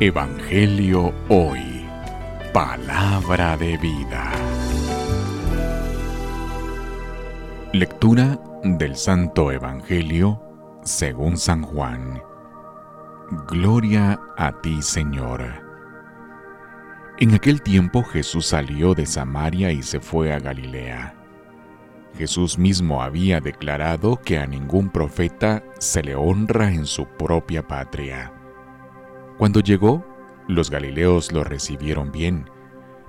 Evangelio Hoy. Palabra de vida. Lectura del Santo Evangelio según San Juan. Gloria a ti, Señor. En aquel tiempo Jesús salió de Samaria y se fue a Galilea. Jesús mismo había declarado que a ningún profeta se le honra en su propia patria. Cuando llegó, los galileos lo recibieron bien,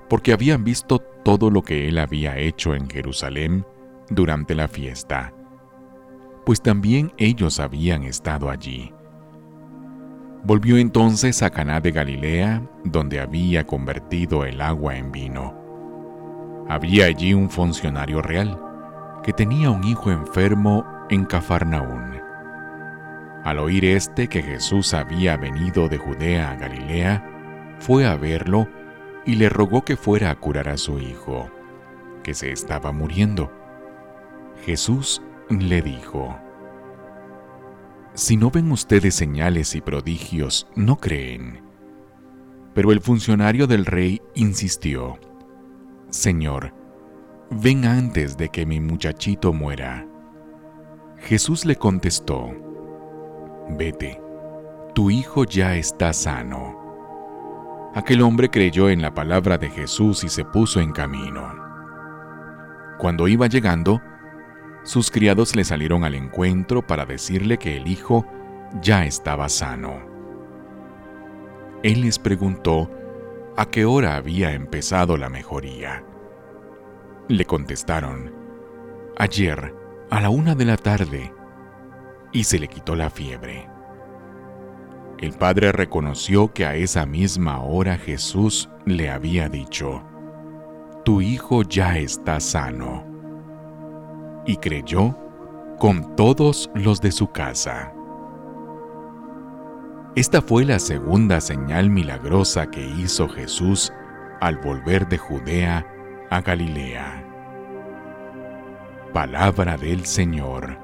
porque habían visto todo lo que él había hecho en Jerusalén durante la fiesta, pues también ellos habían estado allí. Volvió entonces a Caná de Galilea, donde había convertido el agua en vino. Había allí un funcionario real que tenía un hijo enfermo en Cafarnaún. Al oír este que Jesús había venido de Judea a Galilea, fue a verlo y le rogó que fuera a curar a su hijo, que se estaba muriendo. Jesús le dijo, Si no ven ustedes señales y prodigios, no creen. Pero el funcionario del rey insistió, Señor, ven antes de que mi muchachito muera. Jesús le contestó, Vete, tu hijo ya está sano. Aquel hombre creyó en la palabra de Jesús y se puso en camino. Cuando iba llegando, sus criados le salieron al encuentro para decirle que el hijo ya estaba sano. Él les preguntó a qué hora había empezado la mejoría. Le contestaron, ayer, a la una de la tarde, y se le quitó la fiebre. El padre reconoció que a esa misma hora Jesús le había dicho, Tu hijo ya está sano. Y creyó con todos los de su casa. Esta fue la segunda señal milagrosa que hizo Jesús al volver de Judea a Galilea. Palabra del Señor.